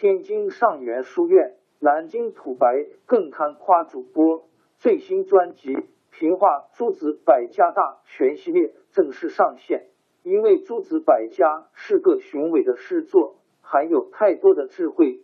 天津上元书院、南京土白更堪夸主播最新专辑《评话诸子百家大全》系列正式上线。因为诸子百家是个雄伟的诗作，含有太多的智慧，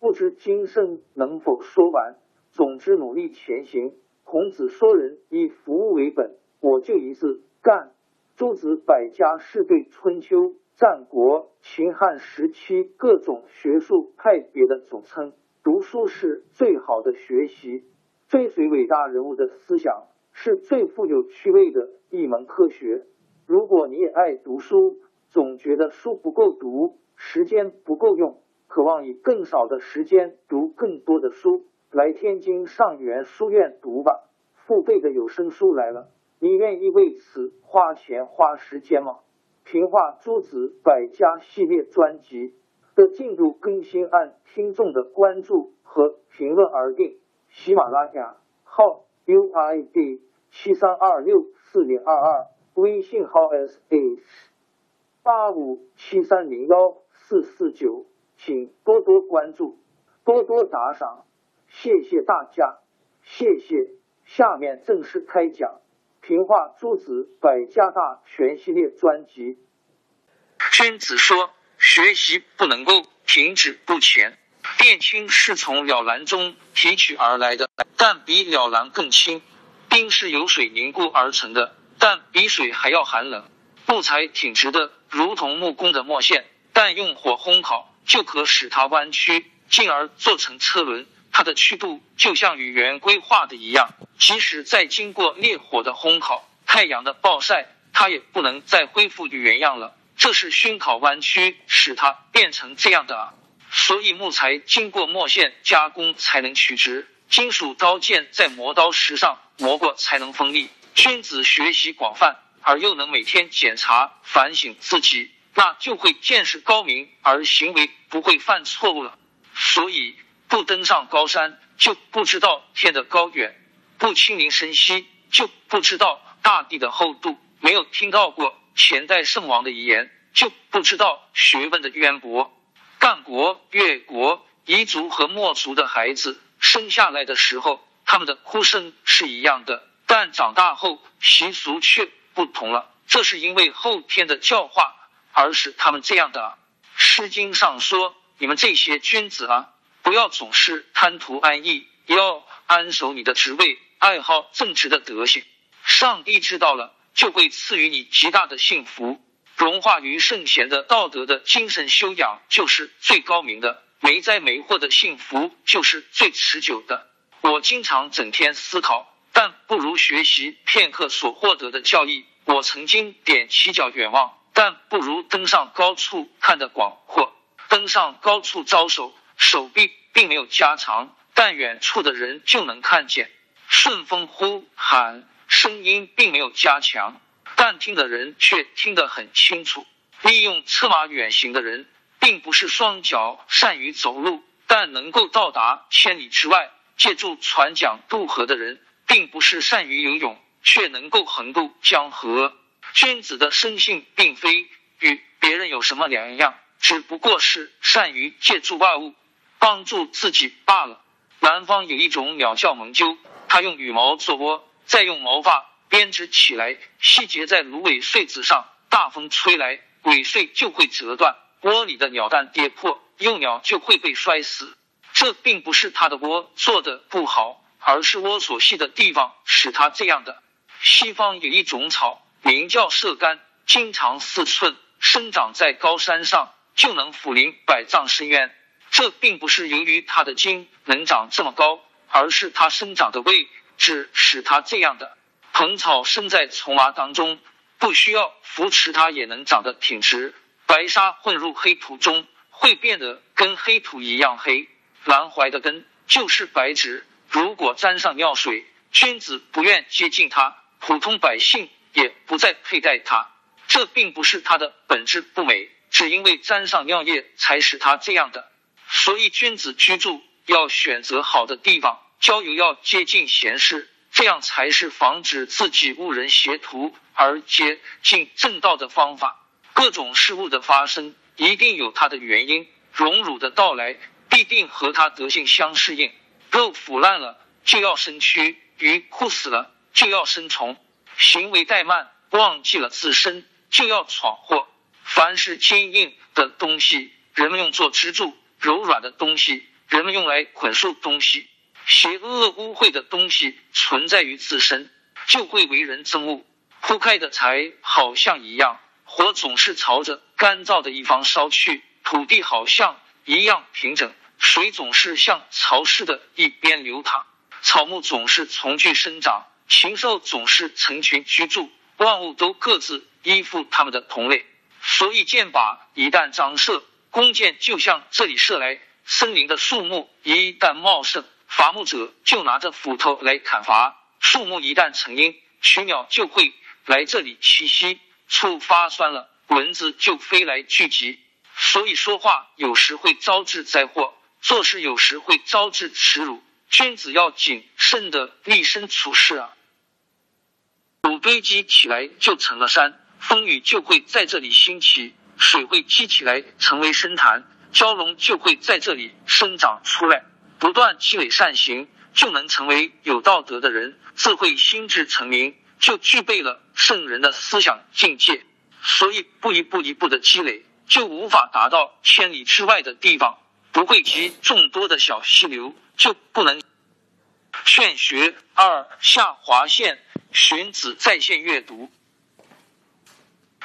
不知今生能否说完。总之，努力前行。孔子说人以服务为本，我就一字干。诸子百家是对春秋。战国、秦汉时期各种学术派别的总称。读书是最好的学习，追随伟大人物的思想是最富有趣味的一门科学。如果你也爱读书，总觉得书不够读，时间不够用，渴望以更少的时间读更多的书，来天津上元书院读吧。付费的有声书来了，你愿意为此花钱花时间吗？评话诸子百家系列专辑的进度更新按听众的关注和评论而定。喜马拉雅号 UID 七三二六四零二二，微信号 sh 八五七三零幺四四九，请多多关注，多多打赏，谢谢大家，谢谢。下面正式开讲。平话诸子百家大全系列专辑。君子说，学习不能够停止不前。靛青是从了兰中提取而来的，但比了兰更轻。冰是由水凝固而成的，但比水还要寒冷。木材挺直的，如同木工的墨线，但用火烘烤就可使它弯曲，进而做成车轮。它的曲度就像与圆规画的一样，即使再经过烈火的烘烤、太阳的暴晒，它也不能再恢复原样了。这是熏烤弯曲使它变成这样的啊！所以木材经过墨线加工才能取直，金属刀剑在磨刀石上磨过才能锋利。君子学习广泛而又能每天检查反省自己，那就会见识高明而行为不会犯错误了。所以。不登上高山，就不知道天的高远；不亲临深溪，就不知道大地的厚度。没有听到过前代圣王的遗言，就不知道学问的渊博。干国、越国、彝族和墨族的孩子生下来的时候，他们的哭声是一样的，但长大后习俗却不同了。这是因为后天的教化而使他们这样的。《诗经》上说：“你们这些君子啊！”不要总是贪图安逸，要安守你的职位，爱好正直的德行。上帝知道了，就会赐予你极大的幸福。融化于圣贤的道德的精神修养，就是最高明的。没灾没祸的幸福，就是最持久的。我经常整天思考，但不如学习片刻所获得的教义。我曾经踮起脚远望，但不如登上高处看得广阔。登上高处招手。手臂并没有加长，但远处的人就能看见。顺风呼喊，声音并没有加强，但听的人却听得很清楚。利用策马远行的人，并不是双脚善于走路，但能够到达千里之外；借助船桨渡河的人，并不是善于游泳，却能够横渡江河。君子的生性并非与别人有什么两样，只不过是善于借助外物。帮助自己罢了。南方有一种鸟叫蒙鸠，它用羽毛做窝，再用毛发编织起来，细结在芦苇穗子上。大风吹来，苇穗就会折断，窝里的鸟蛋跌破，幼鸟就会被摔死。这并不是它的窝做的不好，而是窝所系的地方使它这样的。西方有一种草，名叫射干，经长四寸，生长在高山上，就能抚临百丈深渊。这并不是由于它的茎能长这么高，而是它生长的位置使它这样的。蓬草生在丛麻当中，不需要扶持它也能长得挺直。白沙混入黑土中，会变得跟黑土一样黑。兰槐的根就是白芷，如果沾上尿水，君子不愿接近它，普通百姓也不再佩戴它。这并不是它的本质不美，只因为沾上尿液才使它这样的。所以，君子居住要选择好的地方，交友要接近贤士，这样才是防止自己误人邪途而接近正道的方法。各种事物的发生，一定有它的原因；荣辱的到来。必定和他德性相适应。肉腐烂了就要生蛆，鱼枯死了就要生虫。行为怠慢，忘记了自身就要闯祸。凡是坚硬的东西，人们用作支柱；柔软的东西，人们用来捆束东西。邪恶污秽的东西存在于自身，就会为人憎恶。铺开的柴好像一样，火总是朝着干燥的一方烧去。土地好像一样平整。水总是向潮湿的一边流淌，草木总是从聚生长，禽兽总是成群居住，万物都各自依附他们的同类。所以箭靶一旦张射，弓箭就向这里射来；森林的树木一旦茂盛，伐木者就拿着斧头来砍伐；树木一旦成荫，群鸟就会来这里栖息；触发酸了，蚊子就飞来聚集。所以说话有时会招致灾祸。做事有时会招致耻辱，君子要谨慎的立身处世啊！土堆积起来就成了山，风雨就会在这里兴起；水会积起来成为深潭，蛟龙就会在这里生长出来。不断积累善行，就能成为有道德的人；自会心智成名，就具备了圣人的思想境界。所以，不一步一步的积累，就无法达到千里之外的地方。不汇集众多的小溪流，就不能。劝学二下划线，荀子在线阅读。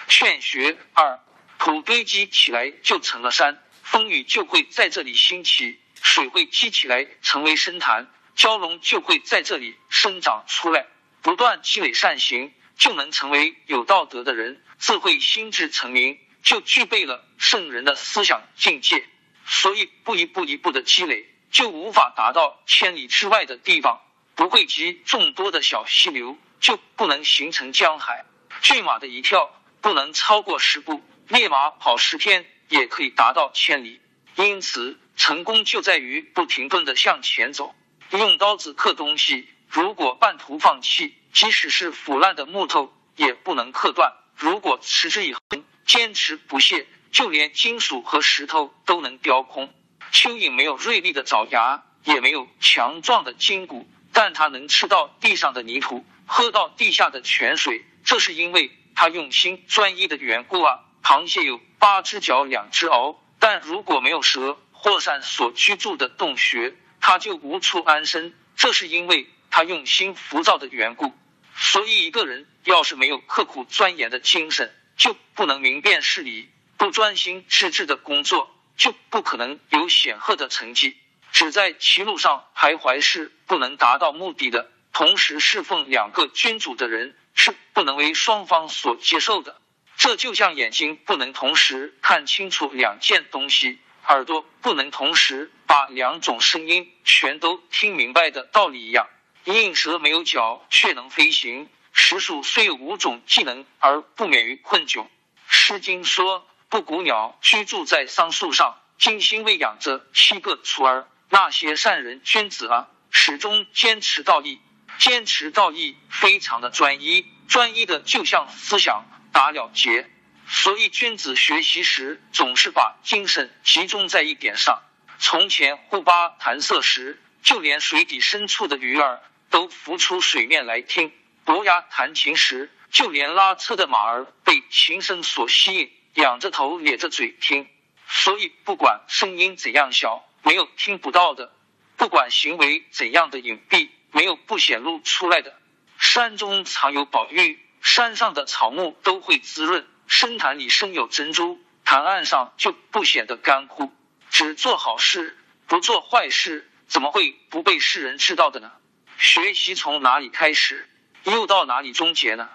劝学二，土堆积起来就成了山，风雨就会在这里兴起；水会积起来成为深潭，蛟龙就会在这里生长出来。不断积累善行，就能成为有道德的人；自会心智成名，就具备了圣人的思想境界。所以，不一步一步的积累，就无法达到千里之外的地方；不汇集众多的小溪流，就不能形成江海。骏马的一跳不能超过十步，烈马跑十天也可以达到千里。因此，成功就在于不停顿的向前走。用刀子刻东西，如果半途放弃，即使是腐烂的木头也不能刻断；如果持之以恒，坚持不懈。就连金属和石头都能雕空。蚯蚓没有锐利的爪牙，也没有强壮的筋骨，但它能吃到地上的泥土，喝到地下的泉水，这是因为它用心专一的缘故啊。螃蟹有八只脚，两只螯，但如果没有蛇或鳝所居住的洞穴，它就无处安身，这是因为它用心浮躁的缘故。所以，一个人要是没有刻苦钻研的精神，就不能明辨事理。不专心致志的工作，就不可能有显赫的成绩。只在歧路上徘徊是不能达到目的的。同时侍奉两个君主的人是不能为双方所接受的。这就像眼睛不能同时看清楚两件东西，耳朵不能同时把两种声音全都听明白的道理一样。应蛇没有脚却能飞行，石鼠虽有五种技能而不免于困窘。诗经说。布谷鸟居住在桑树上，精心喂养着七个雏儿。那些善人君子啊，始终坚持道义，坚持道义，非常的专一，专一的就像思想打了结。所以君子学习时，总是把精神集中在一点上。从前护巴弹瑟时，就连水底深处的鱼儿都浮出水面来听；伯牙弹琴时，就连拉车的马儿被琴声所吸引。仰着头，咧着嘴听，所以不管声音怎样小，没有听不到的；不管行为怎样的隐蔽，没有不显露出来的。山中藏有宝玉，山上的草木都会滋润；深潭里生有珍珠，潭岸上就不显得干枯。只做好事，不做坏事，怎么会不被世人知道的呢？学习从哪里开始，又到哪里终结呢？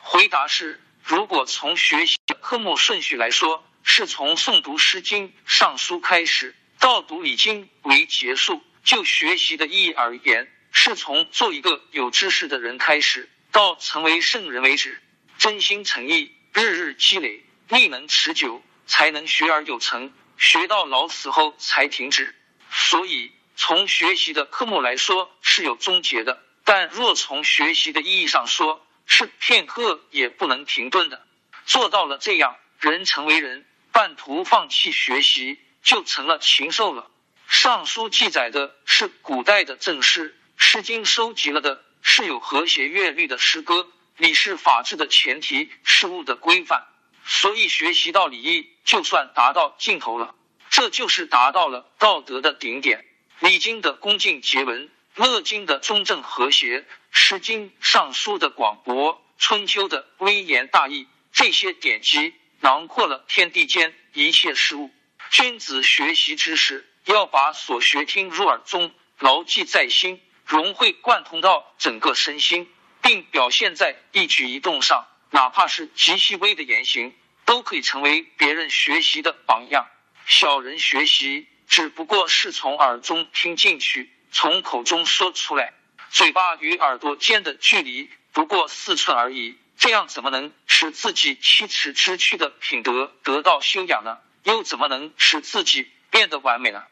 回答是。如果从学习的科目顺序来说，是从诵读《诗经》《尚书》开始，到读《礼经》为结束。就学习的意义而言，是从做一个有知识的人开始，到成为圣人为止。真心诚意，日日积累，力能持久，才能学而有成。学到老死后才停止。所以，从学习的科目来说是有终结的；但若从学习的意义上说，是片刻也不能停顿的。做到了这样，人成为人，半途放弃学习，就成了禽兽了。尚书记载的是古代的正诗，《诗经》收集了的是有和谐乐律的诗歌。礼是法治的前提，事物的规范，所以学习到礼义，就算达到尽头了。这就是达到了道德的顶点。《礼经》的恭敬节文，《乐经》的中正和谐，《诗经》《尚书》的广博，《春秋》的微言大义，这些典籍囊括了天地间一切事物。君子学习知识，要把所学听入耳中，牢记在心，融会贯通到整个身心，并表现在一举一动上，哪怕是极细微的言行，都可以成为别人学习的榜样。小人学习只不过是从耳中听进去，从口中说出来，嘴巴与耳朵间的距离不过四寸而已。这样怎么能使自己七尺之躯的品德得到修养呢？又怎么能使自己变得完美呢？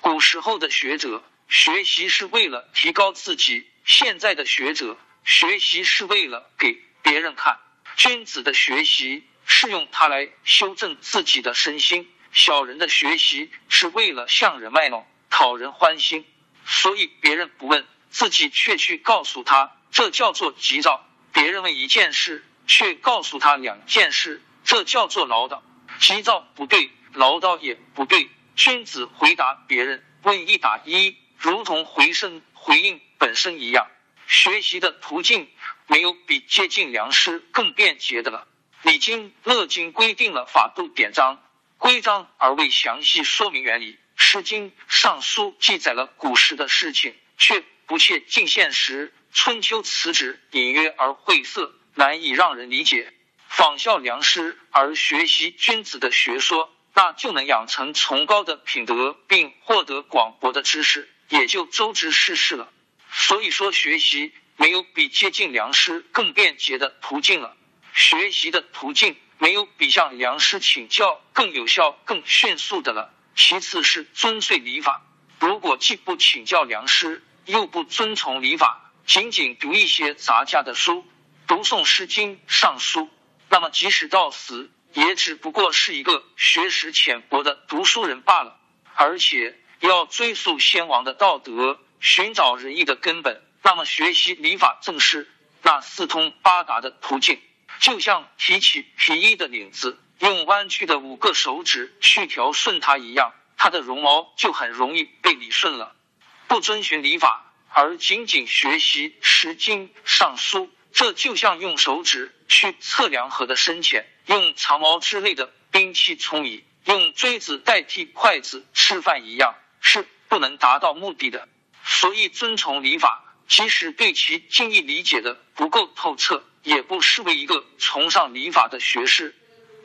古时候的学者学习是为了提高自己，现在的学者学习是为了给别人看。君子的学习是用它来修正自己的身心。小人的学习是为了向人卖弄，讨人欢心，所以别人不问，自己却去告诉他，这叫做急躁；别人问一件事，却告诉他两件事，这叫做唠叨。急躁不对，唠叨也不对。君子回答别人问一答一，如同回声回应本身一样。学习的途径没有比接近良师更便捷的了。《礼经》《乐经》规定了法度典章。规章而未详细说明原理，《诗经》《尚书》记载了古时的事情，却不切近现实。《春秋》辞旨隐约而晦涩，难以让人理解。仿效良师而学习君子的学说，那就能养成崇高的品德，并获得广博的知识，也就周知世事了。所以说，学习没有比接近良师更便捷的途径了。学习的途径。没有比向良师请教更有效、更迅速的了。其次是遵岁礼法。如果既不请教良师，又不遵从礼法，仅仅读一些杂家的书，读诵《诗经》《尚书》，那么即使到死，也只不过是一个学识浅薄的读书人罢了。而且要追溯先王的道德，寻找仁义的根本，那么学习礼法正是那四通八达的途径。就像提起皮衣的领子，用弯曲的五个手指去调顺它一样，它的绒毛就很容易被理顺了。不遵循礼法，而仅仅学习《诗经》《尚书》，这就像用手指去测量河的深浅，用长矛之类的兵器冲以，用锥子代替筷子吃饭一样，是不能达到目的的。所以，遵从礼法，即使对其经义理解的不够透彻。也不视为一个崇尚礼法的学士，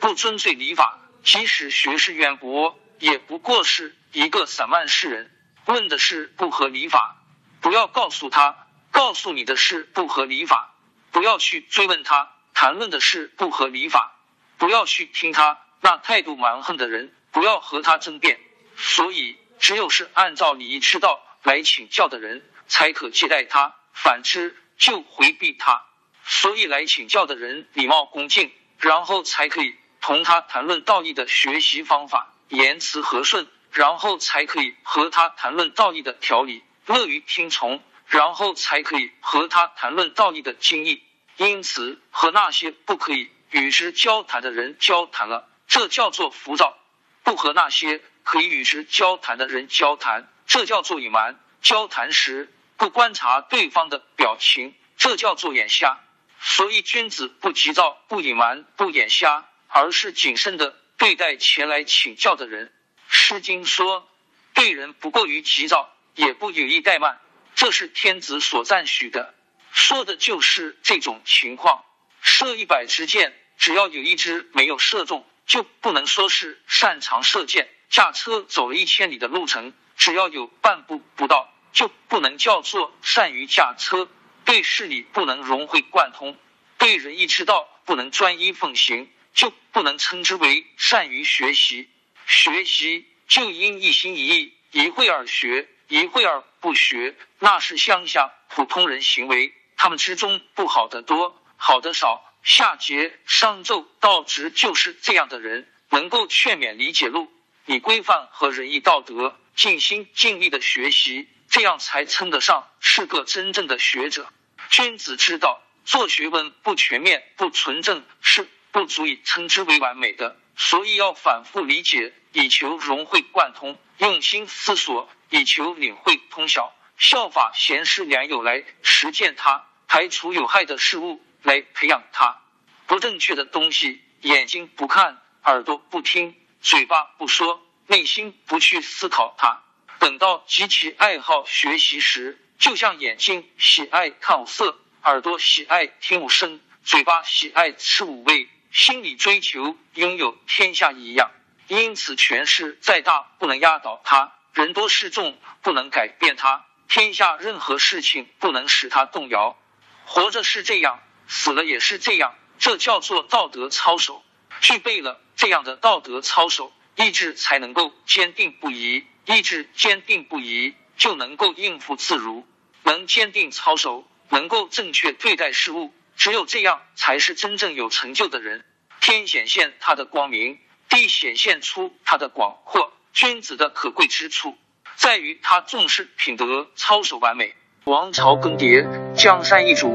不尊罪礼法，即使学识渊博，也不过是一个散漫世人。问的是不合礼法，不要告诉他，告诉你的是不合礼法，不要去追问他，谈论的是不合礼法，不要去听他那态度蛮横的人，不要和他争辩。所以，只有是按照礼仪之道来请教的人，才可接待他；反之，就回避他。所以来请教的人礼貌恭敬，然后才可以同他谈论道义的学习方法，言辞和顺，然后才可以和他谈论道义的条理，乐于听从，然后才可以和他谈论道义的经义。因此，和那些不可以与之交谈的人交谈了，这叫做浮躁；不和那些可以与之交谈的人交谈，这叫做隐瞒。交谈时不观察对方的表情，这叫做眼瞎。所以，君子不急躁，不隐瞒，不眼瞎，而是谨慎的对待前来请教的人。《诗经》说：“对人不过于急躁，也不有意怠慢。”这是天子所赞许的，说的就是这种情况。射一百支箭，只要有一支没有射中，就不能说是擅长射箭。驾车走了一千里的路程，只要有半步不到，就不能叫做善于驾车。对事理不能融会贯通，对仁义之道不能专一奉行，就不能称之为善于学习。学习就应一心一意，一会儿学，一会儿不学，那是乡下普通人行为。他们之中不好的多，好的少。夏桀、商纣、道直就是这样的人，能够劝勉理解路，以规范和仁义道德，尽心尽力的学习。这样才称得上是个真正的学者。君子之道，做学问不全面、不纯正，是不足以称之为完美的。所以要反复理解，以求融会贯通；用心思索，以求领会通晓。效法贤师良友来实践它，排除有害的事物来培养他。不正确的东西，眼睛不看，耳朵不听，嘴巴不说，内心不去思考它。等到极其爱好学习时，就像眼睛喜爱看五色，耳朵喜爱听五声，嘴巴喜爱吃五味，心里追求拥有天下一样。因此，权势再大不能压倒他，人多势众不能改变他，天下任何事情不能使他动摇。活着是这样，死了也是这样，这叫做道德操守。具备了这样的道德操守，意志才能够坚定不移。意志坚定不移，就能够应付自如。能坚定操守，能够正确对待事物，只有这样，才是真正有成就的人。天显现他的光明，地显现出他的广阔。君子的可贵之处，在于他重视品德，操守完美。王朝更迭，江山易主，